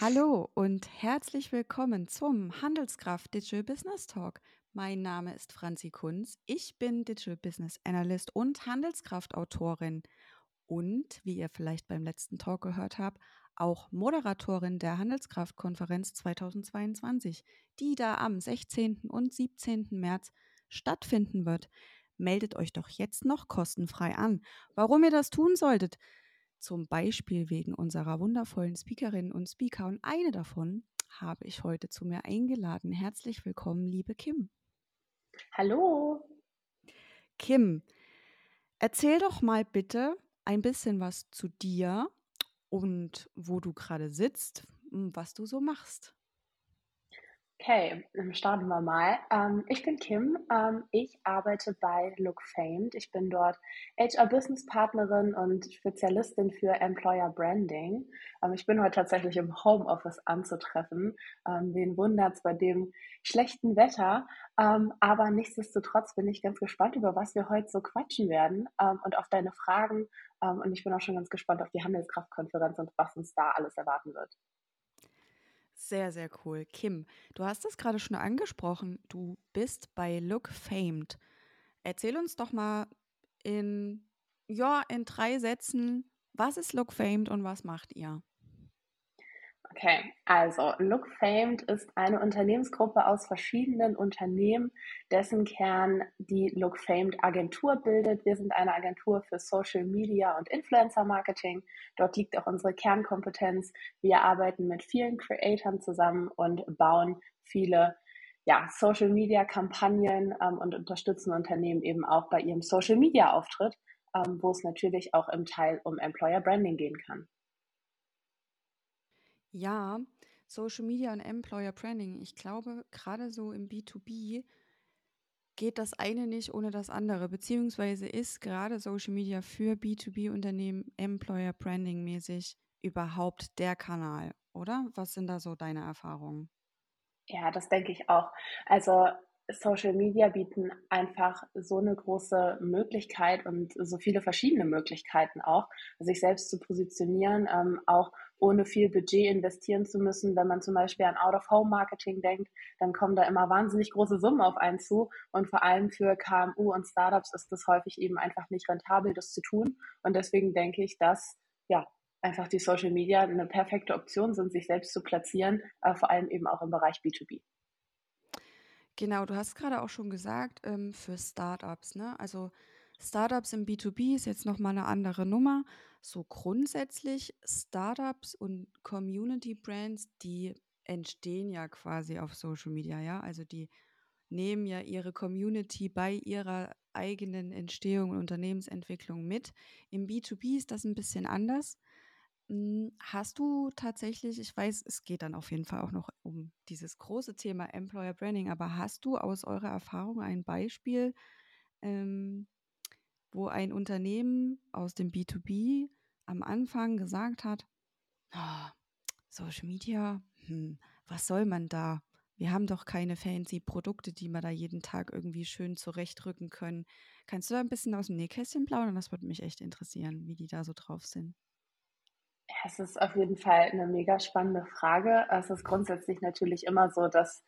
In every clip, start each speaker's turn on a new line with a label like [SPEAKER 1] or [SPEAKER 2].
[SPEAKER 1] Hallo und herzlich willkommen zum Handelskraft Digital Business Talk. Mein Name ist Franzi Kunz. Ich bin Digital Business Analyst und Handelskraft-Autorin und, wie ihr vielleicht beim letzten Talk gehört habt, auch Moderatorin der Handelskraft-Konferenz 2022, die da am 16. und 17. März stattfinden wird. Meldet euch doch jetzt noch kostenfrei an. Warum ihr das tun solltet, zum Beispiel wegen unserer wundervollen Speakerinnen und Speaker. Und eine davon habe ich heute zu mir eingeladen. Herzlich willkommen, liebe Kim.
[SPEAKER 2] Hallo.
[SPEAKER 1] Kim, erzähl doch mal bitte ein bisschen was zu dir und wo du gerade sitzt, was du so machst.
[SPEAKER 2] Okay, dann starten wir mal. Ähm, ich bin Kim. Ähm, ich arbeite bei Look Famed. Ich bin dort HR Business Partnerin und Spezialistin für Employer Branding. Ähm, ich bin heute tatsächlich im Homeoffice anzutreffen. Ähm, wen wundert's bei dem schlechten Wetter? Ähm, aber nichtsdestotrotz bin ich ganz gespannt, über was wir heute so quatschen werden ähm, und auf deine Fragen. Und ich bin auch schon ganz gespannt auf die Handelskraftkonferenz und was uns da alles erwarten wird.
[SPEAKER 1] Sehr, sehr cool. Kim, du hast es gerade schon angesprochen. Du bist bei Look Famed. Erzähl uns doch mal in, ja, in drei Sätzen, was ist Look Famed und was macht ihr?
[SPEAKER 2] Okay, also Look Famed ist eine Unternehmensgruppe aus verschiedenen Unternehmen, dessen Kern die Look Famed Agentur bildet. Wir sind eine Agentur für Social Media und Influencer Marketing. Dort liegt auch unsere Kernkompetenz. Wir arbeiten mit vielen Creatoren zusammen und bauen viele ja, Social Media Kampagnen ähm, und unterstützen Unternehmen eben auch bei ihrem Social Media Auftritt, ähm, wo es natürlich auch im Teil um Employer Branding gehen kann.
[SPEAKER 1] Ja, Social Media und Employer Branding. Ich glaube, gerade so im B2B geht das eine nicht ohne das andere, beziehungsweise ist gerade Social Media für B2B-Unternehmen Employer Branding mäßig überhaupt der Kanal, oder? Was sind da so deine Erfahrungen?
[SPEAKER 2] Ja, das denke ich auch. Also Social Media bieten einfach so eine große Möglichkeit und so viele verschiedene Möglichkeiten auch, sich selbst zu positionieren, ähm, auch ohne viel Budget investieren zu müssen. Wenn man zum Beispiel an Out-of-Home-Marketing denkt, dann kommen da immer wahnsinnig große Summen auf einen zu. Und vor allem für KMU und Startups ist es häufig eben einfach nicht rentabel, das zu tun. Und deswegen denke ich, dass ja einfach die Social Media eine perfekte Option sind, sich selbst zu platzieren, äh, vor allem eben auch im Bereich B2B.
[SPEAKER 1] Genau, du hast gerade auch schon gesagt, ähm, für Startups, ne? Also Startups im B2B ist jetzt nochmal eine andere Nummer. So grundsätzlich Startups und Community Brands, die entstehen ja quasi auf Social Media, ja? Also die nehmen ja ihre Community bei ihrer eigenen Entstehung und Unternehmensentwicklung mit. Im B2B ist das ein bisschen anders. Hm, hast du tatsächlich, ich weiß, es geht dann auf jeden Fall auch noch um dieses große Thema Employer Branding, aber hast du aus eurer Erfahrung ein Beispiel, ähm, wo ein Unternehmen aus dem B2B am Anfang gesagt hat, oh, Social Media, hm, was soll man da? Wir haben doch keine fancy Produkte, die wir da jeden Tag irgendwie schön zurechtrücken können. Kannst du da ein bisschen aus dem Nähkästchen plaudern? Das würde mich echt interessieren, wie die da so drauf sind.
[SPEAKER 2] Es ist auf jeden Fall eine mega spannende Frage. Es ist grundsätzlich natürlich immer so, dass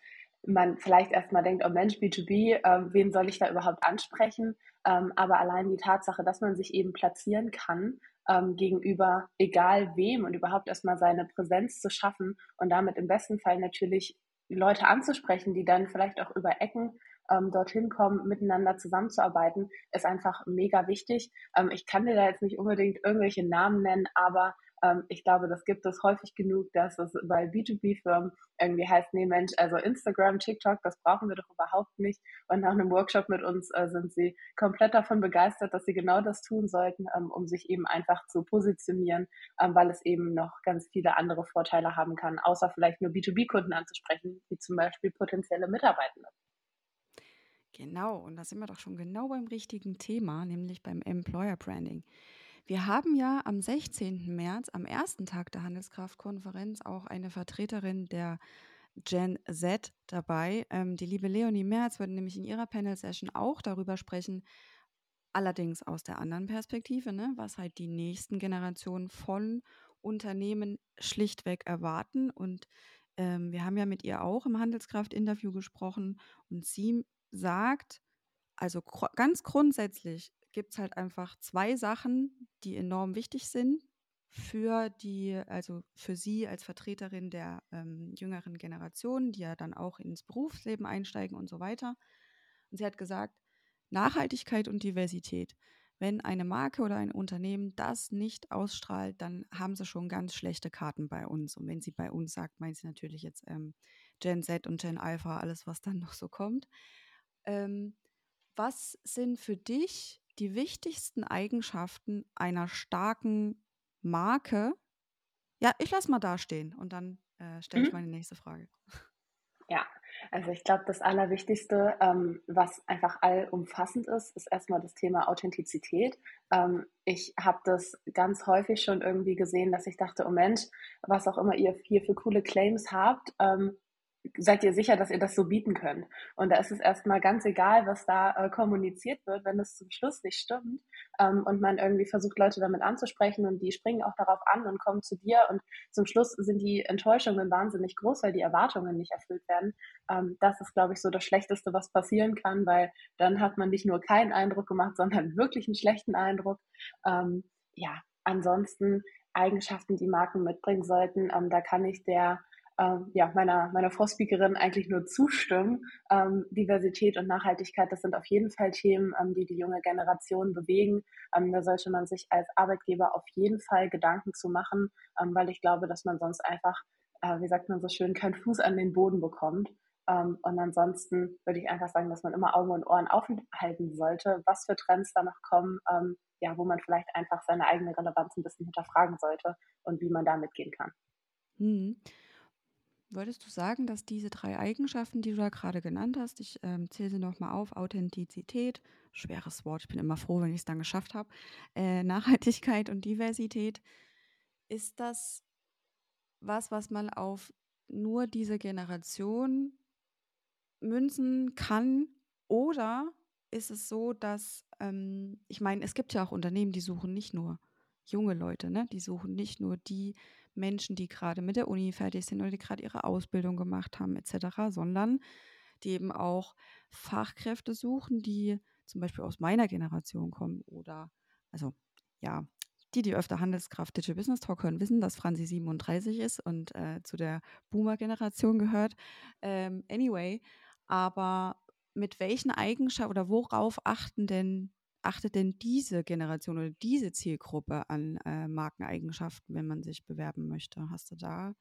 [SPEAKER 2] man vielleicht erstmal denkt, oh Mensch, B2B, äh, wen soll ich da überhaupt ansprechen? Ähm, aber allein die Tatsache, dass man sich eben platzieren kann ähm, gegenüber egal wem und überhaupt erstmal seine Präsenz zu schaffen und damit im besten Fall natürlich Leute anzusprechen, die dann vielleicht auch über Ecken ähm, dorthin kommen, miteinander zusammenzuarbeiten, ist einfach mega wichtig. Ähm, ich kann dir da jetzt nicht unbedingt irgendwelche Namen nennen, aber ähm, ich glaube, das gibt es häufig genug, dass es bei B2B-Firmen irgendwie heißt, nee Mensch, also Instagram, TikTok, das brauchen wir doch überhaupt nicht. Und nach einem Workshop mit uns äh, sind sie komplett davon begeistert, dass sie genau das tun sollten, ähm, um sich eben einfach zu positionieren, ähm, weil es eben noch ganz viele andere Vorteile haben kann, außer vielleicht nur B2B-Kunden anzusprechen, wie zum Beispiel potenzielle Mitarbeitende.
[SPEAKER 1] Genau, und da sind wir doch schon genau beim richtigen Thema, nämlich beim Employer Branding. Wir haben ja am 16. März, am ersten Tag der Handelskraftkonferenz, auch eine Vertreterin der Gen Z dabei. Ähm, die liebe Leonie Merz wird nämlich in ihrer Panel-Session auch darüber sprechen, allerdings aus der anderen Perspektive, ne, was halt die nächsten Generationen von Unternehmen schlichtweg erwarten. Und ähm, wir haben ja mit ihr auch im Handelskraft-Interview gesprochen und sie sagt, also ganz grundsätzlich gibt es halt einfach zwei Sachen, die enorm wichtig sind für die, also für sie als Vertreterin der ähm, jüngeren Generation, die ja dann auch ins Berufsleben einsteigen und so weiter. Und sie hat gesagt, Nachhaltigkeit und Diversität. Wenn eine Marke oder ein Unternehmen das nicht ausstrahlt, dann haben sie schon ganz schlechte Karten bei uns. Und wenn sie bei uns sagt, meint sie natürlich jetzt ähm, Gen Z und Gen Alpha, alles, was dann noch so kommt. Ähm, was sind für dich die wichtigsten Eigenschaften einer starken Marke? Ja, ich lasse mal da stehen und dann äh, stelle ich mhm. meine nächste Frage.
[SPEAKER 2] Ja, also ich glaube, das Allerwichtigste, ähm, was einfach allumfassend ist, ist erstmal das Thema Authentizität. Ähm, ich habe das ganz häufig schon irgendwie gesehen, dass ich dachte, oh Mensch, was auch immer ihr hier für coole Claims habt, ähm, seid ihr sicher, dass ihr das so bieten könnt? Und da ist es erstmal ganz egal, was da äh, kommuniziert wird, wenn es zum Schluss nicht stimmt ähm, und man irgendwie versucht, Leute damit anzusprechen und die springen auch darauf an und kommen zu dir und zum Schluss sind die Enttäuschungen wahnsinnig groß, weil die Erwartungen nicht erfüllt werden. Ähm, das ist, glaube ich, so das Schlechteste, was passieren kann, weil dann hat man nicht nur keinen Eindruck gemacht, sondern wirklich einen schlechten Eindruck. Ähm, ja, ansonsten Eigenschaften, die Marken mitbringen sollten, ähm, da kann ich der ähm, ja, meiner, meiner Vorspeakerin eigentlich nur zustimmen. Ähm, Diversität und Nachhaltigkeit, das sind auf jeden Fall Themen, ähm, die die junge Generation bewegen. Ähm, da sollte man sich als Arbeitgeber auf jeden Fall Gedanken zu machen, ähm, weil ich glaube, dass man sonst einfach, äh, wie sagt man so schön, keinen Fuß an den Boden bekommt. Ähm, und ansonsten würde ich einfach sagen, dass man immer Augen und Ohren aufhalten sollte, was für Trends da noch kommen, ja, wo man vielleicht einfach seine eigene Relevanz ein bisschen hinterfragen sollte und wie man da mitgehen kann.
[SPEAKER 1] Mhm. Würdest du sagen, dass diese drei Eigenschaften, die du da gerade genannt hast, ich ähm, zähle sie nochmal auf, Authentizität, schweres Wort, ich bin immer froh, wenn ich es dann geschafft habe, äh, Nachhaltigkeit und Diversität, ist das was, was man auf nur diese Generation münzen kann? Oder ist es so, dass, ähm, ich meine, es gibt ja auch Unternehmen, die suchen nicht nur junge Leute, ne? die suchen nicht nur die Menschen, die gerade mit der Uni fertig sind oder die gerade ihre Ausbildung gemacht haben etc., sondern die eben auch Fachkräfte suchen, die zum Beispiel aus meiner Generation kommen oder, also ja, die, die öfter Handelskraft Digital Business Talk hören, wissen, dass Franzi 37 ist und äh, zu der Boomer-Generation gehört. Ähm, anyway, aber mit welchen Eigenschaften oder worauf achten denn achtet denn diese Generation oder diese Zielgruppe an äh, Markeneigenschaften, wenn man sich bewerben möchte? Hast du da,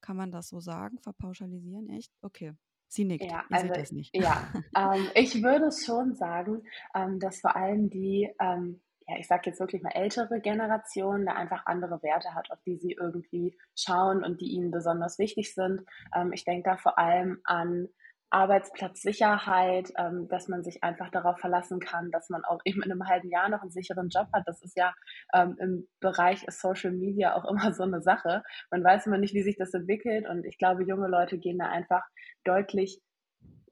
[SPEAKER 1] kann man das so sagen, verpauschalisieren? Echt? Okay. Sie nickt.
[SPEAKER 2] Ja, Ihr also, das nicht. Ja, ähm, ich würde schon sagen, ähm, dass vor allem die, ähm, ja, ich sage jetzt wirklich mal ältere Generation, da einfach andere Werte hat, auf die sie irgendwie schauen und die ihnen besonders wichtig sind. Ähm, ich denke da vor allem an Arbeitsplatzsicherheit, ähm, dass man sich einfach darauf verlassen kann, dass man auch eben in einem halben Jahr noch einen sicheren Job hat. Das ist ja ähm, im Bereich Social Media auch immer so eine Sache. Man weiß immer nicht, wie sich das entwickelt und ich glaube, junge Leute gehen da einfach deutlich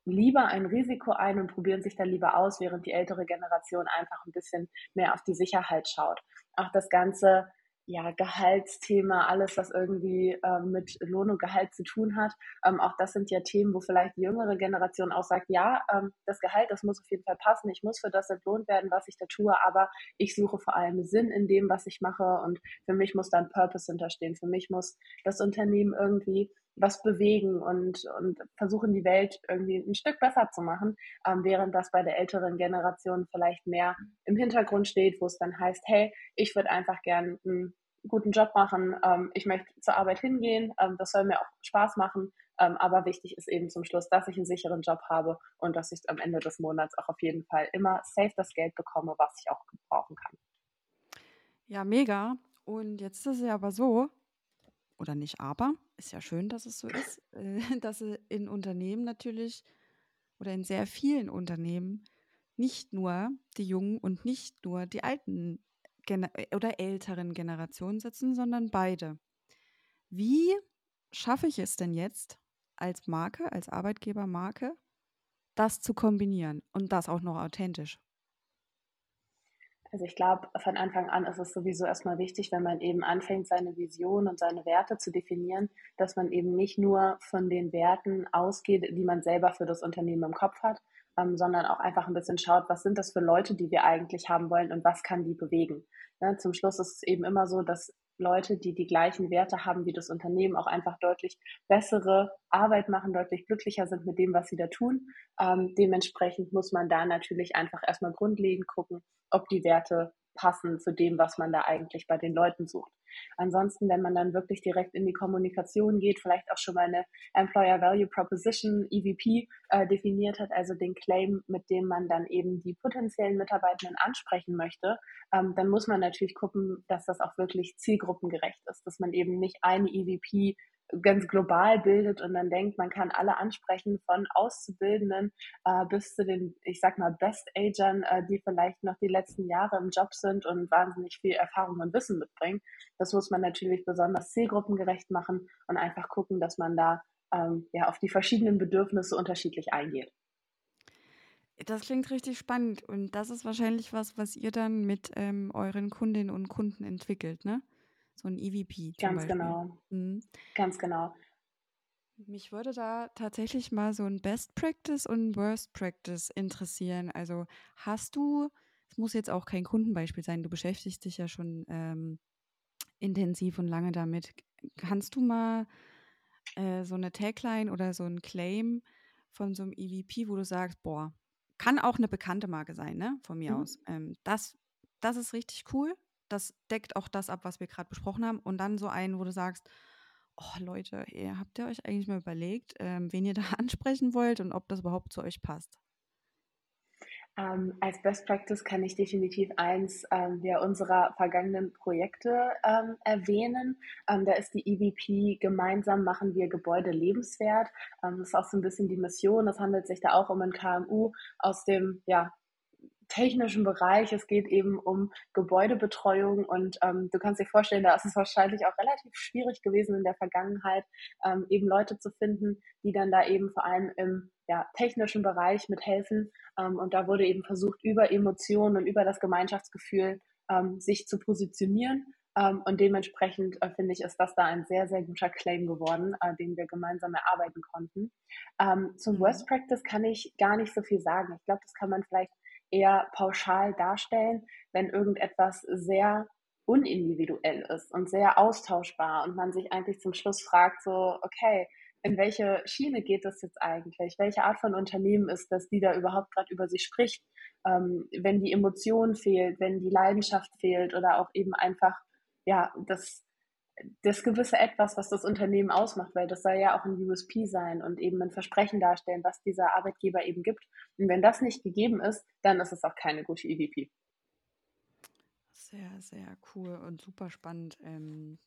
[SPEAKER 2] lieber ein Risiko ein und probieren sich da lieber aus, während die ältere Generation einfach ein bisschen mehr auf die Sicherheit schaut. Auch das ganze ja, Gehaltsthema, alles, was irgendwie ähm, mit Lohn und Gehalt zu tun hat. Ähm, auch das sind ja Themen, wo vielleicht die jüngere Generation auch sagt, ja, ähm, das Gehalt, das muss auf jeden Fall passen. Ich muss für das entlohnt werden, was ich da tue, aber ich suche vor allem Sinn in dem, was ich mache und für mich muss da ein Purpose hinterstehen. Für mich muss das Unternehmen irgendwie was bewegen und, und versuchen, die Welt irgendwie ein Stück besser zu machen, ähm, während das bei der älteren Generation vielleicht mehr im Hintergrund steht, wo es dann heißt, hey, ich würde einfach gern einen guten Job machen, ähm, ich möchte zur Arbeit hingehen, ähm, das soll mir auch Spaß machen, ähm, aber wichtig ist eben zum Schluss, dass ich einen sicheren Job habe und dass ich am Ende des Monats auch auf jeden Fall immer safe das Geld bekomme, was ich auch gebrauchen kann.
[SPEAKER 1] Ja, mega. Und jetzt ist es ja aber so, oder nicht aber, ist ja schön, dass es so ist, äh, dass in Unternehmen natürlich oder in sehr vielen Unternehmen nicht nur die jungen und nicht nur die alten oder älteren Generationen sitzen, sondern beide. Wie schaffe ich es denn jetzt als Marke, als Arbeitgebermarke, das zu kombinieren und das auch noch authentisch?
[SPEAKER 2] Also ich glaube, von Anfang an ist es sowieso erstmal wichtig, wenn man eben anfängt, seine Vision und seine Werte zu definieren, dass man eben nicht nur von den Werten ausgeht, die man selber für das Unternehmen im Kopf hat, ähm, sondern auch einfach ein bisschen schaut, was sind das für Leute, die wir eigentlich haben wollen und was kann die bewegen. Ja, zum Schluss ist es eben immer so, dass Leute, die die gleichen Werte haben wie das Unternehmen, auch einfach deutlich bessere Arbeit machen, deutlich glücklicher sind mit dem, was sie da tun. Ähm, dementsprechend muss man da natürlich einfach erstmal grundlegend gucken, ob die Werte passen zu dem, was man da eigentlich bei den Leuten sucht. Ansonsten, wenn man dann wirklich direkt in die Kommunikation geht, vielleicht auch schon mal eine Employer Value Proposition, EVP, äh, definiert hat, also den Claim, mit dem man dann eben die potenziellen Mitarbeitenden ansprechen möchte, ähm, dann muss man natürlich gucken, dass das auch wirklich zielgruppengerecht ist, dass man eben nicht eine EVP ganz global bildet und dann denkt, man kann alle ansprechen, von Auszubildenden äh, bis zu den, ich sag mal, Best-Agern, äh, die vielleicht noch die letzten Jahre im Job sind und wahnsinnig viel Erfahrung und Wissen mitbringen. Das muss man natürlich besonders zielgruppengerecht machen und einfach gucken, dass man da ähm, ja auf die verschiedenen Bedürfnisse unterschiedlich eingeht.
[SPEAKER 1] Das klingt richtig spannend und das ist wahrscheinlich was, was ihr dann mit ähm, euren Kundinnen und Kunden entwickelt, ne? So ein EVP.
[SPEAKER 2] Ganz Beispiel. genau. Mhm. Ganz genau.
[SPEAKER 1] Mich würde da tatsächlich mal so ein Best Practice und ein Worst Practice interessieren. Also hast du, es muss jetzt auch kein Kundenbeispiel sein, du beschäftigst dich ja schon ähm, intensiv und lange damit. Kannst du mal äh, so eine Tagline oder so ein Claim von so einem EVP, wo du sagst, boah, kann auch eine bekannte Marke sein, ne? Von mir mhm. aus. Ähm, das, das ist richtig cool das deckt auch das ab, was wir gerade besprochen haben. Und dann so einen, wo du sagst, oh Leute, ihr habt ihr euch eigentlich mal überlegt, ähm, wen ihr da ansprechen wollt und ob das überhaupt zu euch passt?
[SPEAKER 2] Ähm, als Best Practice kann ich definitiv eins ähm, der unserer vergangenen Projekte ähm, erwähnen. Ähm, da ist die EVP gemeinsam machen wir Gebäude lebenswert. Ähm, das ist auch so ein bisschen die Mission. Es handelt sich da auch um ein KMU aus dem ja, technischen Bereich. Es geht eben um Gebäudebetreuung und ähm, du kannst dir vorstellen, da ist es wahrscheinlich auch relativ schwierig gewesen in der Vergangenheit, ähm, eben Leute zu finden, die dann da eben vor allem im ja, technischen Bereich mithelfen. Ähm, und da wurde eben versucht, über Emotionen und über das Gemeinschaftsgefühl ähm, sich zu positionieren. Ähm, und dementsprechend äh, finde ich, ist das da ein sehr, sehr guter Claim geworden, äh, den wir gemeinsam erarbeiten konnten. Ähm, zum mhm. Worst Practice kann ich gar nicht so viel sagen. Ich glaube, das kann man vielleicht eher pauschal darstellen, wenn irgendetwas sehr unindividuell ist und sehr austauschbar und man sich eigentlich zum Schluss fragt, so, okay, in welche Schiene geht das jetzt eigentlich? Welche Art von Unternehmen ist das, die da überhaupt gerade über sich spricht? Ähm, wenn die Emotion fehlt, wenn die Leidenschaft fehlt oder auch eben einfach, ja, das, das gewisse Etwas, was das Unternehmen ausmacht, weil das soll ja auch ein USP sein und eben ein Versprechen darstellen, was dieser Arbeitgeber eben gibt. Und wenn das nicht gegeben ist, dann ist es auch keine gute EVP.
[SPEAKER 1] Sehr, sehr cool und super spannend. Ähm,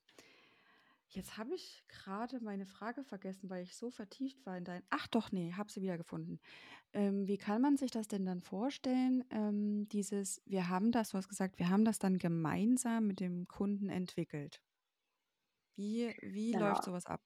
[SPEAKER 1] jetzt habe ich gerade meine Frage vergessen, weil ich so vertieft war in dein. Ach doch, nee, habe sie wieder gefunden. Ähm, wie kann man sich das denn dann vorstellen? Ähm, dieses, wir haben das, du hast gesagt, wir haben das dann gemeinsam mit dem Kunden entwickelt. Wie, wie genau. läuft sowas ab?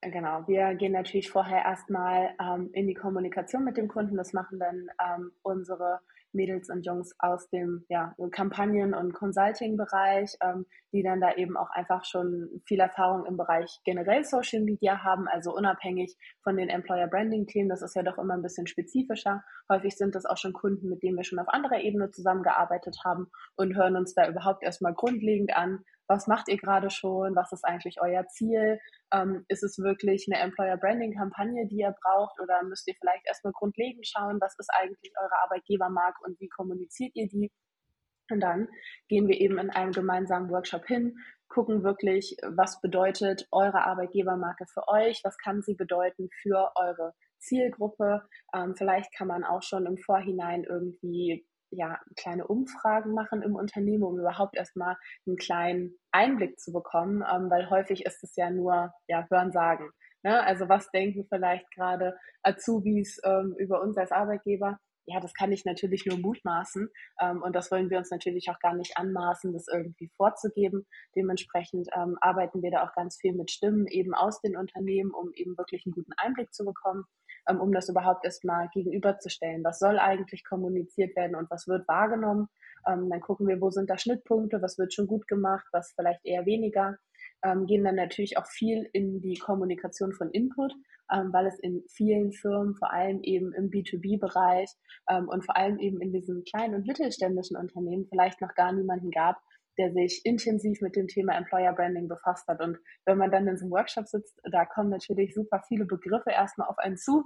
[SPEAKER 2] Genau, wir gehen natürlich vorher erstmal ähm, in die Kommunikation mit dem Kunden. Das machen dann ähm, unsere Mädels und Jungs aus dem ja, Kampagnen- und Consulting-Bereich, ähm, die dann da eben auch einfach schon viel Erfahrung im Bereich generell Social Media haben, also unabhängig von den Employer Branding-Themen. Das ist ja doch immer ein bisschen spezifischer. Häufig sind das auch schon Kunden, mit denen wir schon auf anderer Ebene zusammengearbeitet haben und hören uns da überhaupt erstmal grundlegend an, was macht ihr gerade schon, was ist eigentlich euer Ziel, ähm, ist es wirklich eine Employer Branding Kampagne, die ihr braucht oder müsst ihr vielleicht erstmal grundlegend schauen, was ist eigentlich eure Arbeitgebermarke und wie kommuniziert ihr die? Und dann gehen wir eben in einem gemeinsamen Workshop hin, gucken wirklich, was bedeutet eure Arbeitgebermarke für euch, was kann sie bedeuten für eure Zielgruppe. Ähm, vielleicht kann man auch schon im Vorhinein irgendwie ja, kleine Umfragen machen im Unternehmen, um überhaupt erstmal einen kleinen Einblick zu bekommen, ähm, weil häufig ist es ja nur ja, Hörensagen. Ne? Also was denken vielleicht gerade Azubis ähm, über uns als Arbeitgeber? Ja, das kann ich natürlich nur mutmaßen ähm, und das wollen wir uns natürlich auch gar nicht anmaßen, das irgendwie vorzugeben. Dementsprechend ähm, arbeiten wir da auch ganz viel mit Stimmen eben aus den Unternehmen, um eben wirklich einen guten Einblick zu bekommen ähm, um das überhaupt erstmal gegenüberzustellen. Was soll eigentlich kommuniziert werden und was wird wahrgenommen? Ähm, dann gucken wir, wo sind da Schnittpunkte, was wird schon gut gemacht, was vielleicht eher weniger. Ähm, gehen dann natürlich auch viel in die Kommunikation von Input, ähm, weil es in vielen Firmen, vor allem eben im B2B-Bereich ähm, und vor allem eben in diesen kleinen und mittelständischen Unternehmen vielleicht noch gar niemanden gab, der sich intensiv mit dem Thema Employer Branding befasst hat. Und wenn man dann in so einem Workshop sitzt, da kommen natürlich super viele Begriffe erstmal auf einen zu,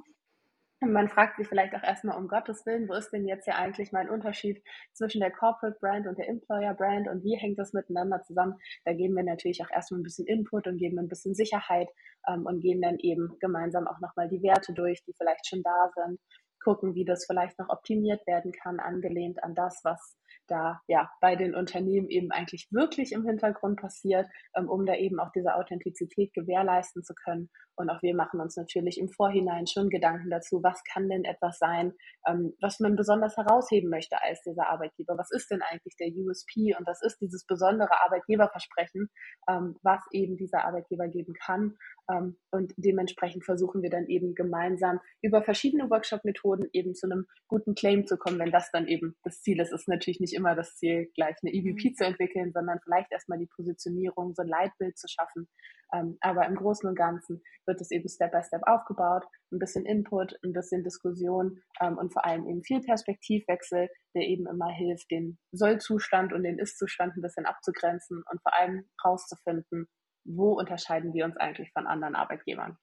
[SPEAKER 2] man fragt sich vielleicht auch erstmal um Gottes Willen, wo ist denn jetzt ja eigentlich mein Unterschied zwischen der Corporate Brand und der Employer Brand und wie hängt das miteinander zusammen? Da geben wir natürlich auch erstmal ein bisschen Input und geben ein bisschen Sicherheit ähm, und gehen dann eben gemeinsam auch nochmal die Werte durch, die vielleicht schon da sind, gucken, wie das vielleicht noch optimiert werden kann, angelehnt an das, was da ja bei den Unternehmen eben eigentlich wirklich im Hintergrund passiert, ähm, um da eben auch diese Authentizität gewährleisten zu können. Und auch wir machen uns natürlich im Vorhinein schon Gedanken dazu, was kann denn etwas sein, ähm, was man besonders herausheben möchte als dieser Arbeitgeber. Was ist denn eigentlich der USP und was ist dieses besondere Arbeitgeberversprechen, ähm, was eben dieser Arbeitgeber geben kann. Ähm, und dementsprechend versuchen wir dann eben gemeinsam über verschiedene Workshop-Methoden eben zu einem guten Claim zu kommen, wenn das dann eben das Ziel ist. Es ist natürlich nicht immer das Ziel, gleich eine EVP mhm. zu entwickeln, sondern vielleicht erstmal die Positionierung, so ein Leitbild zu schaffen. Ähm, aber im Großen und Ganzen wird es eben Step by Step aufgebaut, ein bisschen Input, ein bisschen Diskussion ähm, und vor allem eben viel Perspektivwechsel, der eben immer hilft, den Sollzustand und den Ist-Zustand ein bisschen abzugrenzen und vor allem rauszufinden, wo unterscheiden wir uns eigentlich von anderen Arbeitgebern.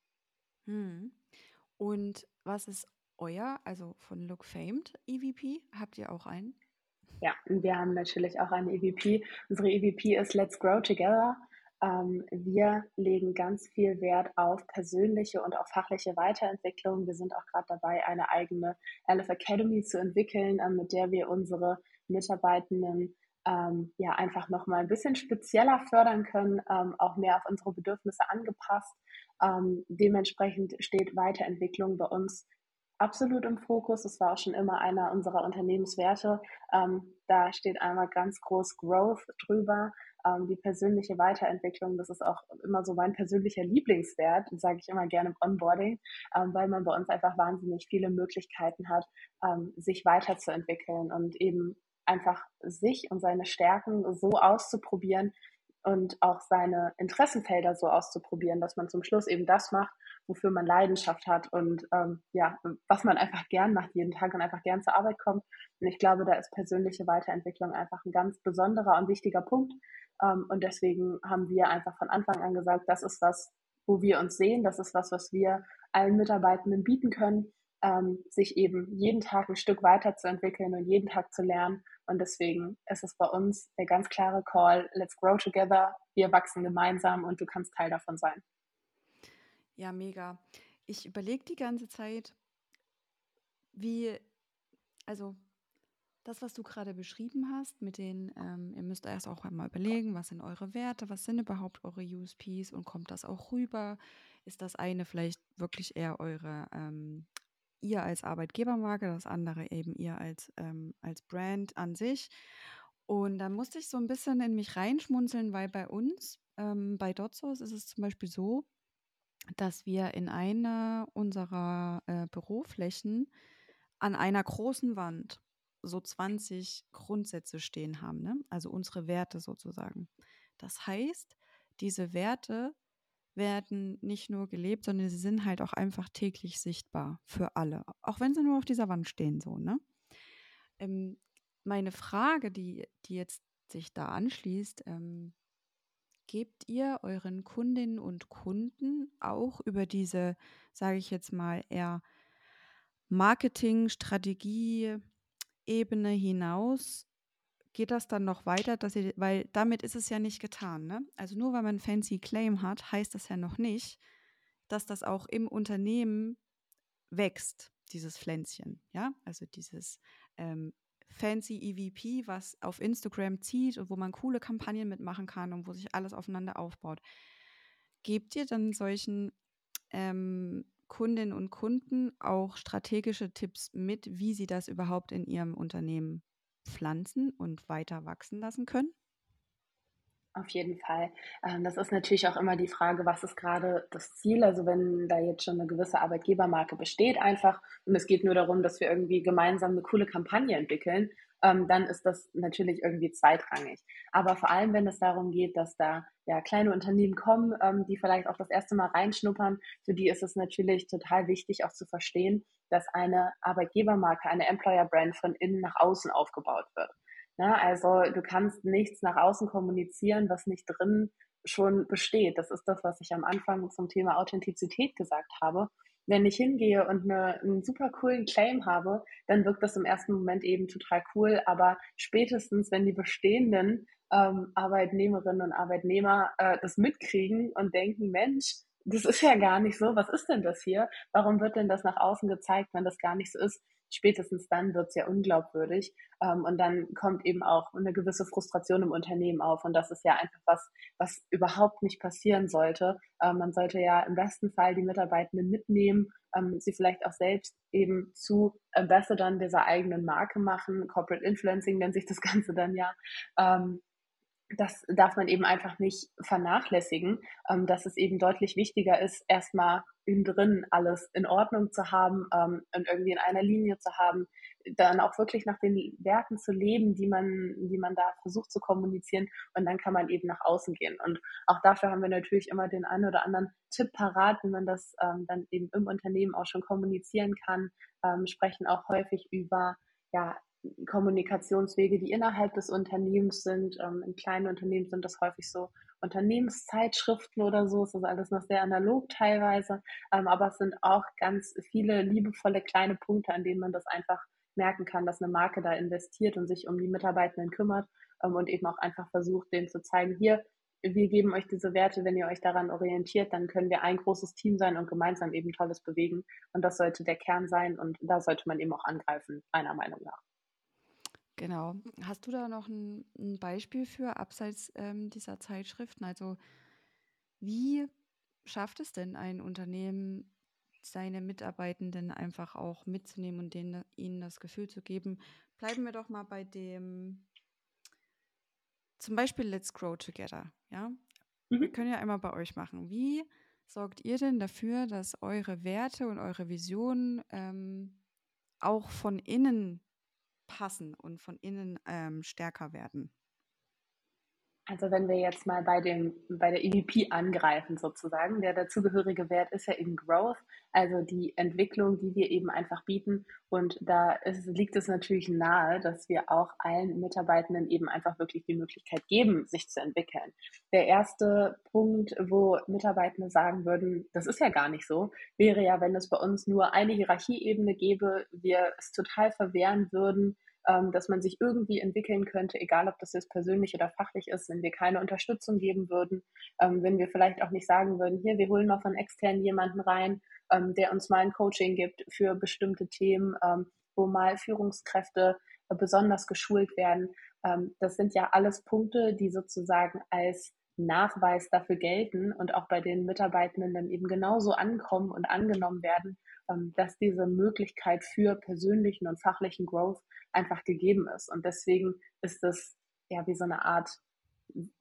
[SPEAKER 1] Hm. Und was ist euer, also von Look Famed EVP? Habt ihr auch einen?
[SPEAKER 2] Ja, wir haben natürlich auch eine EVP. Unsere EVP ist Let's Grow Together. Ähm, wir legen ganz viel Wert auf persönliche und auch fachliche Weiterentwicklung. Wir sind auch gerade dabei, eine eigene LF Academy zu entwickeln, äh, mit der wir unsere Mitarbeitenden ähm, ja einfach noch mal ein bisschen spezieller fördern können, ähm, auch mehr auf unsere Bedürfnisse angepasst. Ähm, dementsprechend steht Weiterentwicklung bei uns absolut im Fokus. Das war auch schon immer einer unserer Unternehmenswerte. Ähm, da steht einmal ganz groß Growth drüber. Ähm, die persönliche Weiterentwicklung, das ist auch immer so mein persönlicher Lieblingswert, sage ich immer gerne im Onboarding, ähm, weil man bei uns einfach wahnsinnig viele Möglichkeiten hat, ähm, sich weiterzuentwickeln und eben einfach sich und seine Stärken so auszuprobieren und auch seine Interessenfelder so auszuprobieren, dass man zum Schluss eben das macht, wofür man Leidenschaft hat und ähm, ja, was man einfach gern macht jeden Tag und einfach gern zur Arbeit kommt. Und ich glaube, da ist persönliche Weiterentwicklung einfach ein ganz besonderer und wichtiger Punkt. Ähm, und deswegen haben wir einfach von Anfang an gesagt, das ist was, wo wir uns sehen, das ist was, was wir allen Mitarbeitenden bieten können, ähm, sich eben jeden Tag ein Stück weiterzuentwickeln und jeden Tag zu lernen und deswegen ist es bei uns der ganz klare Call, let's grow together, wir wachsen gemeinsam und du kannst Teil davon sein.
[SPEAKER 1] Ja, mega. Ich überlege die ganze Zeit, wie, also das, was du gerade beschrieben hast, mit den, ähm, ihr müsst erst auch einmal überlegen, was sind eure Werte, was sind überhaupt eure USPs und kommt das auch rüber? Ist das eine vielleicht wirklich eher eure ähm, ihr als Arbeitgebermarke, das andere eben ihr als, ähm, als Brand an sich. Und da musste ich so ein bisschen in mich reinschmunzeln, weil bei uns, ähm, bei Dotsos ist es zum Beispiel so, dass wir in einer unserer äh, Büroflächen an einer großen Wand so 20 Grundsätze stehen haben, ne? also unsere Werte sozusagen. Das heißt, diese Werte werden nicht nur gelebt, sondern sie sind halt auch einfach täglich sichtbar für alle. Auch wenn sie nur auf dieser Wand stehen, so, ne? Ähm, meine Frage, die, die jetzt sich da anschließt, ähm, gebt ihr euren Kundinnen und Kunden auch über diese, sage ich jetzt mal, eher Marketing-Strategie-Ebene hinaus geht das dann noch weiter, dass ihr, weil damit ist es ja nicht getan. Ne? Also nur weil man einen fancy Claim hat, heißt das ja noch nicht, dass das auch im Unternehmen wächst, dieses Pflänzchen. Ja, also dieses ähm, fancy EVP, was auf Instagram zieht und wo man coole Kampagnen mitmachen kann und wo sich alles aufeinander aufbaut. Gebt ihr dann solchen ähm, Kundinnen und Kunden auch strategische Tipps mit, wie sie das überhaupt in ihrem Unternehmen pflanzen und weiter wachsen lassen können?
[SPEAKER 2] Auf jeden Fall. Ähm, das ist natürlich auch immer die Frage, was ist gerade das Ziel? Also wenn da jetzt schon eine gewisse Arbeitgebermarke besteht einfach und es geht nur darum, dass wir irgendwie gemeinsam eine coole Kampagne entwickeln, ähm, dann ist das natürlich irgendwie zweitrangig. Aber vor allem, wenn es darum geht, dass da ja kleine Unternehmen kommen, ähm, die vielleicht auch das erste Mal reinschnuppern, für die ist es natürlich total wichtig auch zu verstehen, dass eine Arbeitgebermarke, eine Employer Brand von innen nach außen aufgebaut wird. Ne? Also du kannst nichts nach außen kommunizieren, was nicht drin schon besteht. Das ist das, was ich am Anfang zum Thema Authentizität gesagt habe. Wenn ich hingehe und eine, einen super coolen Claim habe, dann wirkt das im ersten Moment eben total cool. Aber spätestens, wenn die bestehenden ähm, Arbeitnehmerinnen und Arbeitnehmer äh, das mitkriegen und denken, Mensch, das ist ja gar nicht so, was ist denn das hier? Warum wird denn das nach außen gezeigt, wenn das gar nicht so ist? spätestens dann wird es ja unglaubwürdig. Ähm, und dann kommt eben auch eine gewisse Frustration im Unternehmen auf. Und das ist ja einfach was, was überhaupt nicht passieren sollte. Ähm, man sollte ja im besten Fall die Mitarbeitenden mitnehmen, ähm, sie vielleicht auch selbst eben zu Ambassadern dieser eigenen Marke machen. Corporate Influencing nennt sich das Ganze dann ja. Ähm, das darf man eben einfach nicht vernachlässigen, ähm, dass es eben deutlich wichtiger ist, erstmal innen drin alles in Ordnung zu haben ähm, und irgendwie in einer Linie zu haben, dann auch wirklich nach den Werten zu leben, die man, die man da versucht zu kommunizieren und dann kann man eben nach außen gehen. Und auch dafür haben wir natürlich immer den einen oder anderen Tipp parat, wie man das ähm, dann eben im Unternehmen auch schon kommunizieren kann, ähm, sprechen auch häufig über ja, Kommunikationswege, die innerhalb des Unternehmens sind. Ähm, in kleinen Unternehmen sind das häufig so Unternehmenszeitschriften oder so. Es ist alles noch sehr analog teilweise. Ähm, aber es sind auch ganz viele liebevolle kleine Punkte, an denen man das einfach merken kann, dass eine Marke da investiert und sich um die Mitarbeitenden kümmert ähm, und eben auch einfach versucht, denen zu zeigen, hier, wir geben euch diese Werte, wenn ihr euch daran orientiert, dann können wir ein großes Team sein und gemeinsam eben Tolles bewegen. Und das sollte der Kern sein und da sollte man eben auch angreifen, meiner Meinung nach.
[SPEAKER 1] Genau. Hast du da noch ein, ein Beispiel für abseits ähm, dieser Zeitschriften? Also wie schafft es denn ein Unternehmen, seine Mitarbeitenden einfach auch mitzunehmen und denen, ihnen das Gefühl zu geben? Bleiben wir doch mal bei dem, zum Beispiel Let's Grow Together. Ja, mhm. wir können ja einmal bei euch machen. Wie sorgt ihr denn dafür, dass eure Werte und eure Visionen ähm, auch von innen passen und von innen ähm, stärker werden?
[SPEAKER 2] Also wenn wir jetzt mal bei dem bei der EVP angreifen sozusagen, der dazugehörige Wert ist ja eben Growth, also die Entwicklung, die wir eben einfach bieten. Und da ist, liegt es natürlich nahe, dass wir auch allen Mitarbeitenden eben einfach wirklich die Möglichkeit geben, sich zu entwickeln. Der erste Punkt, wo Mitarbeitende sagen würden, das ist ja gar nicht so, wäre ja, wenn es bei uns nur eine Hierarchieebene gäbe, wir es total verwehren würden, ähm, dass man sich irgendwie entwickeln könnte, egal ob das jetzt persönlich oder fachlich ist, wenn wir keine Unterstützung geben würden, ähm, wenn wir vielleicht auch nicht sagen würden, hier, wir holen mal von extern jemanden rein, ähm, der uns mal ein Coaching gibt für bestimmte Themen, wo mal Führungskräfte besonders geschult werden. das sind ja alles Punkte, die sozusagen als Nachweis dafür gelten und auch bei den Mitarbeitenden dann eben genauso ankommen und angenommen werden, ähm, dass diese Möglichkeit für persönlichen und fachlichen Growth einfach gegeben ist. Und deswegen ist es ja wie so eine Art,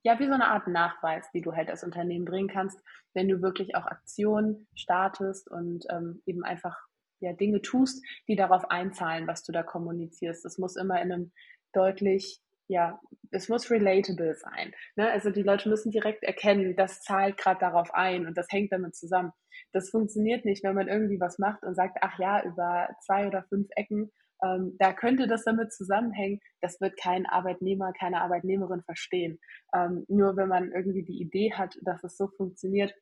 [SPEAKER 2] ja, wie so eine Art Nachweis, die du halt als Unternehmen bringen kannst, wenn du wirklich auch Aktionen startest und ähm, eben einfach ja, Dinge tust, die darauf einzahlen, was du da kommunizierst. Es muss immer in einem deutlich ja, es muss relatable sein. Ne? Also die Leute müssen direkt erkennen, das zahlt gerade darauf ein und das hängt damit zusammen. Das funktioniert nicht, wenn man irgendwie was macht und sagt, ach ja, über zwei oder fünf Ecken, ähm, da könnte das damit zusammenhängen. Das wird kein Arbeitnehmer, keine Arbeitnehmerin verstehen. Ähm, nur wenn man irgendwie die Idee hat, dass es so funktioniert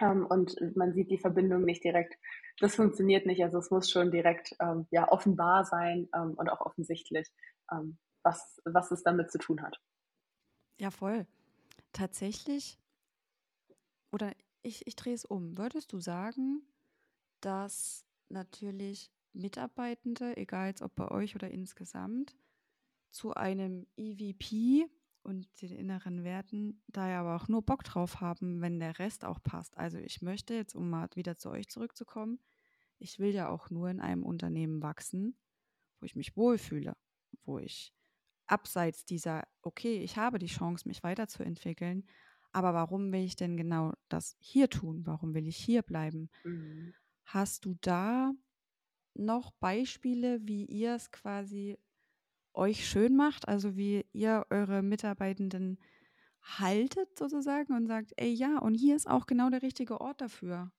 [SPEAKER 2] ähm, und man sieht die Verbindung nicht direkt, das funktioniert nicht. Also es muss schon direkt ähm, ja offenbar sein ähm, und auch offensichtlich. Ähm, was, was es damit zu tun hat.
[SPEAKER 1] Ja, voll. Tatsächlich, oder ich, ich drehe es um. Würdest du sagen, dass natürlich Mitarbeitende, egal ob bei euch oder insgesamt, zu einem EVP und den inneren Werten da ja aber auch nur Bock drauf haben, wenn der Rest auch passt. Also ich möchte jetzt, um mal wieder zu euch zurückzukommen, ich will ja auch nur in einem Unternehmen wachsen, wo ich mich wohlfühle, wo ich abseits dieser, okay, ich habe die Chance, mich weiterzuentwickeln, aber warum will ich denn genau das hier tun? Warum will ich hier bleiben?
[SPEAKER 2] Mhm.
[SPEAKER 1] Hast du da noch Beispiele, wie ihr es quasi euch schön macht, also wie ihr eure Mitarbeitenden haltet sozusagen und sagt, ey ja, und hier ist auch genau der richtige Ort dafür?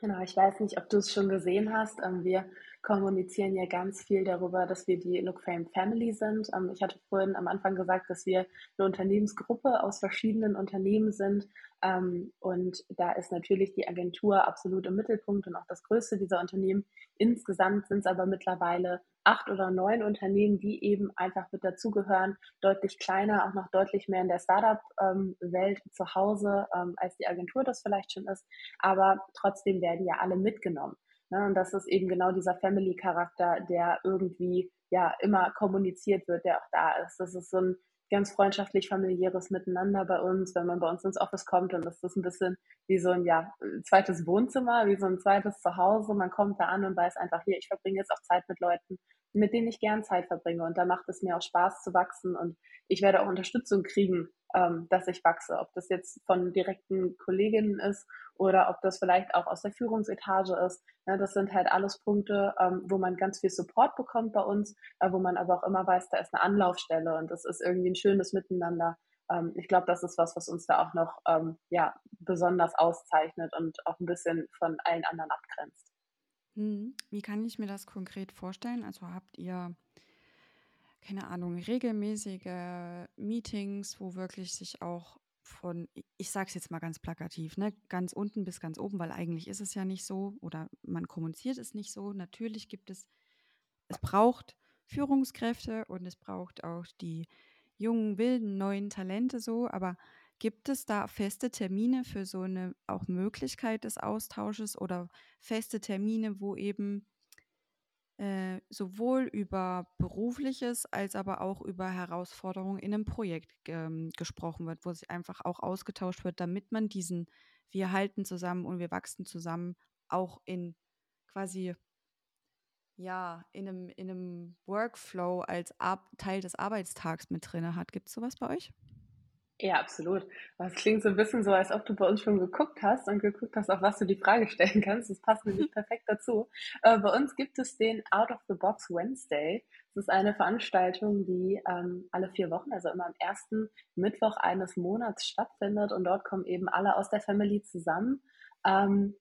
[SPEAKER 2] Genau, ich weiß nicht, ob du es schon gesehen hast. Ähm, wir kommunizieren ja ganz viel darüber, dass wir die Look Fame Family sind. Ähm, ich hatte vorhin am Anfang gesagt, dass wir eine Unternehmensgruppe aus verschiedenen Unternehmen sind. Ähm, und da ist natürlich die Agentur absolut im Mittelpunkt und auch das größte dieser Unternehmen. Insgesamt sind es aber mittlerweile acht oder neun Unternehmen, die eben einfach mit dazugehören, deutlich kleiner, auch noch deutlich mehr in der Startup-Welt zu Hause, ähm, als die Agentur das vielleicht schon ist. Aber trotzdem werden ja alle mitgenommen. Ne? Und das ist eben genau dieser Family-Charakter, der irgendwie ja immer kommuniziert wird, der auch da ist. Das ist so ein ganz freundschaftlich familiäres Miteinander bei uns, wenn man bei uns ins Office kommt und das ist ein bisschen wie so ein ja, zweites Wohnzimmer, wie so ein zweites Zuhause. Man kommt da an und weiß einfach, hier, ich verbringe jetzt auch Zeit mit Leuten, mit denen ich gern Zeit verbringe und da macht es mir auch Spaß zu wachsen und ich werde auch Unterstützung kriegen, ähm, dass ich wachse. Ob das jetzt von direkten Kolleginnen ist oder ob das vielleicht auch aus der Führungsetage ist. Ne, das sind halt alles Punkte, ähm, wo man ganz viel Support bekommt bei uns, äh, wo man aber auch immer weiß, da ist eine Anlaufstelle und das ist irgendwie ein schönes Miteinander. Ähm, ich glaube, das ist was, was uns da auch noch ähm, ja, besonders auszeichnet und auch ein bisschen von allen anderen abgrenzt.
[SPEAKER 1] Hm. Wie kann ich mir das konkret vorstellen? Also habt ihr keine Ahnung, regelmäßige Meetings, wo wirklich sich auch von, ich sage es jetzt mal ganz plakativ, ne, ganz unten bis ganz oben, weil eigentlich ist es ja nicht so oder man kommuniziert es nicht so. Natürlich gibt es, es braucht Führungskräfte und es braucht auch die jungen, wilden, neuen Talente so, aber gibt es da feste Termine für so eine auch Möglichkeit des Austausches oder feste Termine, wo eben äh, sowohl über Berufliches als aber auch über Herausforderungen in einem Projekt ähm, gesprochen wird, wo sich einfach auch ausgetauscht wird, damit man diesen wir halten zusammen und wir wachsen zusammen auch in quasi ja, in einem, in einem Workflow als Ar Teil des Arbeitstags mit drin hat. Gibt es sowas bei euch?
[SPEAKER 2] Ja, absolut. Das klingt so ein bisschen so, als ob du bei uns schon geguckt hast und geguckt hast, auf was du die Frage stellen kannst. Das passt nämlich perfekt dazu. Äh, bei uns gibt es den Out of the Box Wednesday. Das ist eine Veranstaltung, die ähm, alle vier Wochen, also immer am ersten Mittwoch eines Monats stattfindet und dort kommen eben alle aus der Family zusammen. Ähm,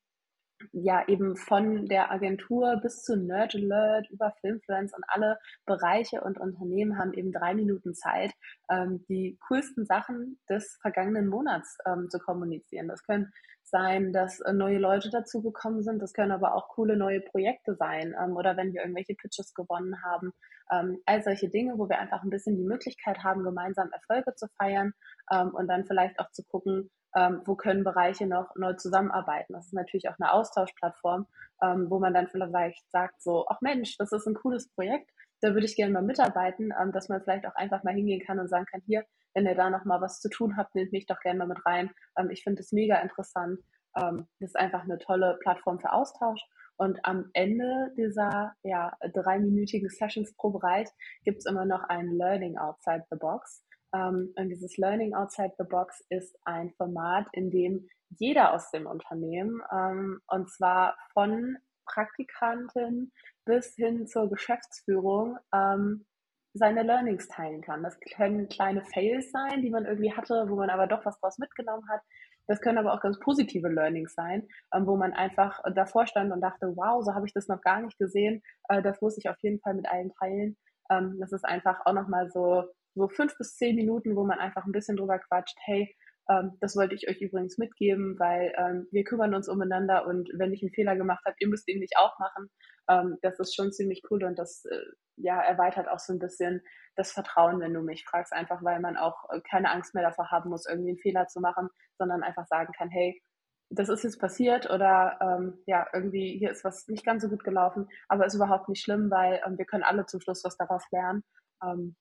[SPEAKER 2] ja eben von der Agentur bis zu Nerd Alert über Filmfluence und alle Bereiche und Unternehmen haben eben drei Minuten Zeit, ähm, die coolsten Sachen des vergangenen Monats ähm, zu kommunizieren. Das können sein, dass äh, neue Leute dazugekommen sind. Das können aber auch coole neue Projekte sein ähm, oder wenn wir irgendwelche Pitches gewonnen haben. Ähm, all solche Dinge, wo wir einfach ein bisschen die Möglichkeit haben, gemeinsam Erfolge zu feiern ähm, und dann vielleicht auch zu gucken, ähm, wo können Bereiche noch neu zusammenarbeiten. Das ist natürlich auch eine Austauschplattform, ähm, wo man dann vielleicht sagt so, ach Mensch, das ist ein cooles Projekt, da würde ich gerne mal mitarbeiten, ähm, dass man vielleicht auch einfach mal hingehen kann und sagen kann, hier, wenn ihr da noch mal was zu tun habt, nehmt mich doch gerne mal mit rein. Ähm, ich finde es mega interessant. Ähm, das ist einfach eine tolle Plattform für Austausch. Und am Ende dieser ja, dreiminütigen Sessions pro Bereich gibt es immer noch ein Learning Outside the Box. Ähm, und dieses Learning Outside the Box ist ein Format, in dem jeder aus dem Unternehmen, ähm, und zwar von Praktikanten bis hin zur Geschäftsführung, ähm, seine Learnings teilen kann. Das können kleine Fails sein, die man irgendwie hatte, wo man aber doch was draus mitgenommen hat. Das können aber auch ganz positive Learnings sein, ähm, wo man einfach davor stand und dachte, wow, so habe ich das noch gar nicht gesehen. Äh, das muss ich auf jeden Fall mit allen teilen. Ähm, das ist einfach auch nochmal so so fünf bis zehn Minuten, wo man einfach ein bisschen drüber quatscht, hey, ähm, das wollte ich euch übrigens mitgeben, weil ähm, wir kümmern uns umeinander und wenn ich einen Fehler gemacht habe, ihr müsst ihn nicht auch machen. Ähm, das ist schon ziemlich cool und das äh, ja, erweitert auch so ein bisschen das Vertrauen, wenn du mich fragst, einfach weil man auch äh, keine Angst mehr davor haben muss, irgendwie einen Fehler zu machen, sondern einfach sagen kann, hey, das ist jetzt passiert oder ähm, ja, irgendwie hier ist was nicht ganz so gut gelaufen, aber ist überhaupt nicht schlimm, weil ähm, wir können alle zum Schluss was daraus lernen. Ähm,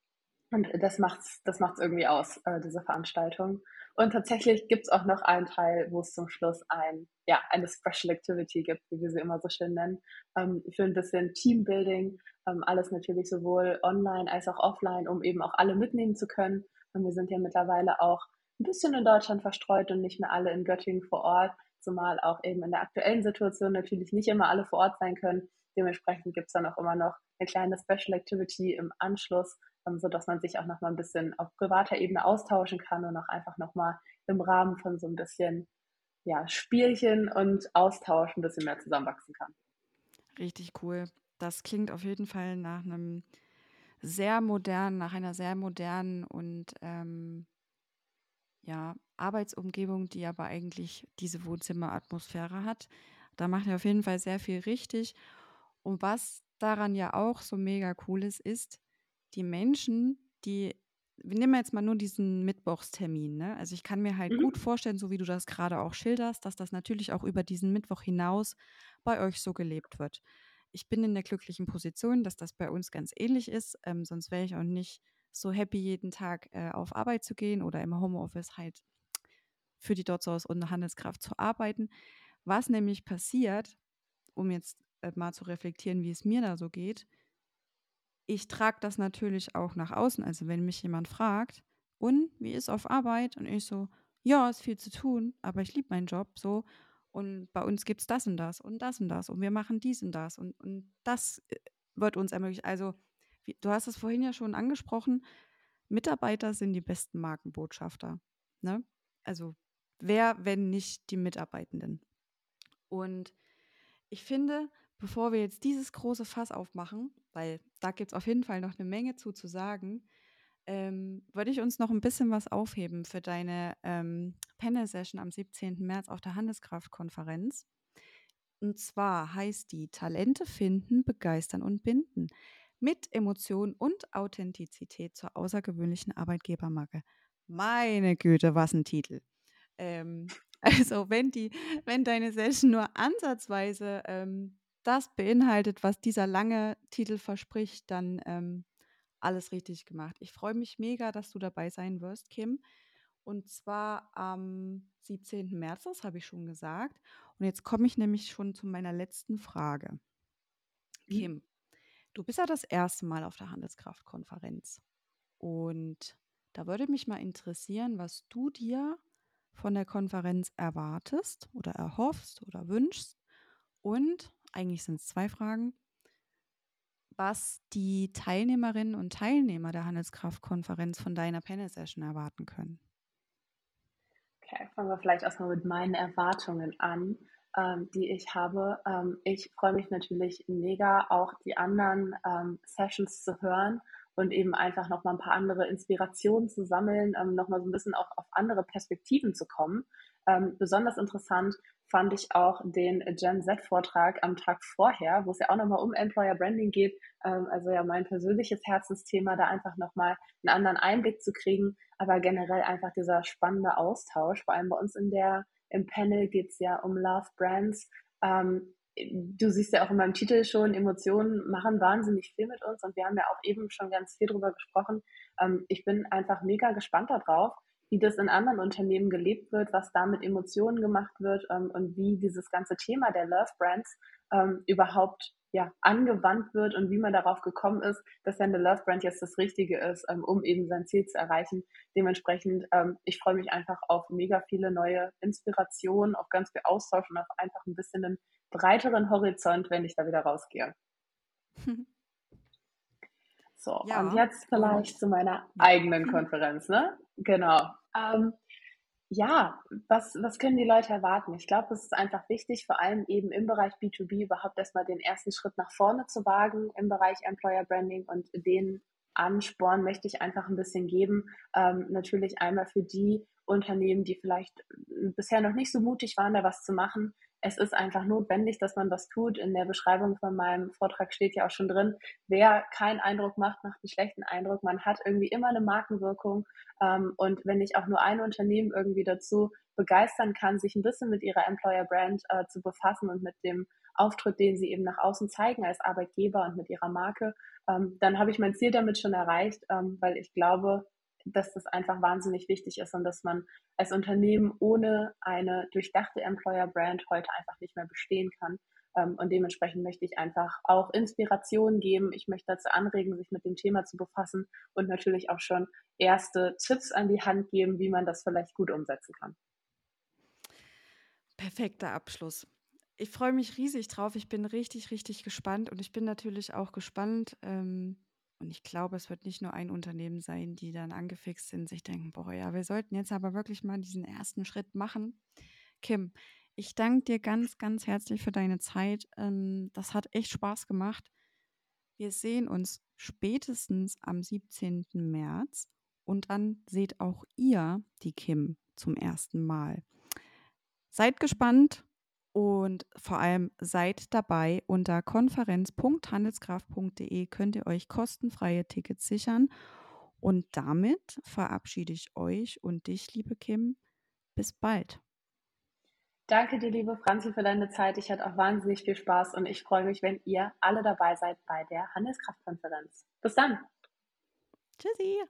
[SPEAKER 2] Und das macht's, das macht's irgendwie aus, äh, diese Veranstaltung. Und tatsächlich gibt's auch noch einen Teil, wo es zum Schluss ein, ja, eine Special Activity gibt, wie wir sie immer so schön nennen, ähm, für ein bisschen Teambuilding. Ähm, alles natürlich sowohl online als auch offline, um eben auch alle mitnehmen zu können. Und wir sind ja mittlerweile auch ein bisschen in Deutschland verstreut und nicht mehr alle in Göttingen vor Ort, zumal auch eben in der aktuellen Situation natürlich nicht immer alle vor Ort sein können. Dementsprechend gibt's dann auch immer noch eine kleine Special Activity im Anschluss, ähm, so dass man sich auch noch mal ein bisschen auf privater Ebene austauschen kann und auch einfach noch mal im Rahmen von so ein bisschen ja, Spielchen und Austausch ein bisschen mehr zusammenwachsen kann.
[SPEAKER 1] Richtig cool. Das klingt auf jeden Fall nach einem sehr modernen, nach einer sehr modernen und ähm, ja, Arbeitsumgebung, die aber eigentlich diese Wohnzimmeratmosphäre hat. Da macht er auf jeden Fall sehr viel richtig. Und was daran ja auch so mega cool ist, ist, die Menschen, die, wir nehmen jetzt mal nur diesen Mittwochstermin, ne? Also ich kann mir halt mhm. gut vorstellen, so wie du das gerade auch schilderst, dass das natürlich auch über diesen Mittwoch hinaus bei euch so gelebt wird. Ich bin in der glücklichen Position, dass das bei uns ganz ähnlich ist, ähm, sonst wäre ich auch nicht so happy, jeden Tag äh, auf Arbeit zu gehen oder im Homeoffice halt für die Dotsos und Handelskraft zu arbeiten. Was nämlich passiert, um jetzt äh, mal zu reflektieren, wie es mir da so geht, ich trage das natürlich auch nach außen. Also wenn mich jemand fragt, und wie ist auf Arbeit? Und ich so, ja, ist viel zu tun, aber ich liebe meinen Job so. Und bei uns gibt es das und das und das und das und wir machen dies und das und, und das äh, wird uns ermöglicht. Also, wie, du hast es vorhin ja schon angesprochen, Mitarbeiter sind die besten Markenbotschafter. Ne? Also, wer, wenn nicht die Mitarbeitenden? Und ich finde, bevor wir jetzt dieses große Fass aufmachen, weil da gibt es auf jeden Fall noch eine Menge zu zu sagen, ähm, würde ich uns noch ein bisschen was aufheben für deine ähm, Panel-Session am 17. März auf der Handelskraftkonferenz. Und zwar heißt die Talente finden, begeistern und binden mit Emotion und Authentizität zur außergewöhnlichen Arbeitgebermarke. Meine Güte, was ein Titel. Ähm, also wenn die, wenn deine Session nur ansatzweise ähm, das beinhaltet, was dieser lange Titel verspricht, dann ähm, alles richtig gemacht. Ich freue mich mega, dass du dabei sein wirst, Kim. Und zwar am 17. März, das habe ich schon gesagt. Und jetzt komme ich nämlich schon zu meiner letzten Frage. Mhm. Kim, du bist ja das erste Mal auf der Handelskraftkonferenz. Und da würde mich mal interessieren, was du dir von der Konferenz erwartest oder erhoffst oder wünschst. Und eigentlich sind es zwei Fragen, was die Teilnehmerinnen und Teilnehmer der Handelskraftkonferenz von deiner Panel-Session erwarten können.
[SPEAKER 2] Okay, fangen wir vielleicht erstmal mit meinen Erwartungen an, ähm, die ich habe. Ähm, ich freue mich natürlich mega, auch die anderen ähm, Sessions zu hören und eben einfach nochmal ein paar andere Inspirationen zu sammeln, ähm, nochmal so ein bisschen auch auf andere Perspektiven zu kommen. Ähm, besonders interessant fand ich auch den Gen Z-Vortrag am Tag vorher, wo es ja auch nochmal um Employer Branding geht. Ähm, also ja mein persönliches Herzensthema, da einfach nochmal einen anderen Einblick zu kriegen, aber generell einfach dieser spannende Austausch. Vor allem bei uns in der, im Panel geht es ja um Love Brands. Ähm, du siehst ja auch in meinem Titel schon, Emotionen machen wahnsinnig viel mit uns und wir haben ja auch eben schon ganz viel drüber gesprochen. Ähm, ich bin einfach mega gespannt darauf, wie das in anderen Unternehmen gelebt wird, was da mit Emotionen gemacht wird ähm, und wie dieses ganze Thema der Love Brands ähm, überhaupt ja, angewandt wird und wie man darauf gekommen ist, dass eine Love Brand jetzt das Richtige ist, ähm, um eben sein Ziel zu erreichen. Dementsprechend, ähm, ich freue mich einfach auf mega viele neue Inspirationen, auf ganz viel Austausch und auf einfach ein bisschen einen breiteren Horizont, wenn ich da wieder rausgehe. So, ja. und jetzt vielleicht zu meiner eigenen Konferenz, ne? Genau. Ähm, ja, was, was können die Leute erwarten? Ich glaube, es ist einfach wichtig, vor allem eben im Bereich B2B überhaupt erstmal den ersten Schritt nach vorne zu wagen im Bereich Employer Branding und den Ansporn möchte ich einfach ein bisschen geben. Ähm, natürlich einmal für die Unternehmen, die vielleicht bisher noch nicht so mutig waren, da was zu machen, es ist einfach notwendig, dass man was tut. In der Beschreibung von meinem Vortrag steht ja auch schon drin, wer keinen Eindruck macht, macht einen schlechten Eindruck. Man hat irgendwie immer eine Markenwirkung. Ähm, und wenn ich auch nur ein Unternehmen irgendwie dazu begeistern kann, sich ein bisschen mit ihrer Employer Brand äh, zu befassen und mit dem Auftritt, den sie eben nach außen zeigen als Arbeitgeber und mit ihrer Marke, ähm, dann habe ich mein Ziel damit schon erreicht, ähm, weil ich glaube, dass das einfach wahnsinnig wichtig ist und dass man als Unternehmen ohne eine durchdachte Employer Brand heute einfach nicht mehr bestehen kann. Ähm, und dementsprechend möchte ich einfach auch Inspiration geben. Ich möchte dazu anregen, sich mit dem Thema zu befassen und natürlich auch schon erste Tipps an die Hand geben, wie man das vielleicht gut umsetzen kann.
[SPEAKER 1] Perfekter Abschluss. Ich freue mich riesig drauf. Ich bin richtig, richtig gespannt und ich bin natürlich auch gespannt, ähm, und ich glaube, es wird nicht nur ein Unternehmen sein, die dann angefixt sind, sich denken, boah, ja, wir sollten jetzt aber wirklich mal diesen ersten Schritt machen. Kim, ich danke dir ganz, ganz herzlich für deine Zeit. Ähm, das hat echt Spaß gemacht. Wir sehen uns spätestens am 17. März und dann seht auch ihr die Kim zum ersten Mal. Seid gespannt und vor allem seid dabei. Unter konferenz.handelskraft.de könnt ihr euch kostenfreie Tickets sichern. Und damit verabschiede ich euch und dich, liebe Kim. Bis bald.
[SPEAKER 2] Danke dir, liebe Franzi, für deine Zeit. Ich hatte auch wahnsinnig viel Spaß und ich freue mich, wenn ihr alle dabei seid bei der Handelskraftkonferenz. Bis dann.
[SPEAKER 1] Tschüssi.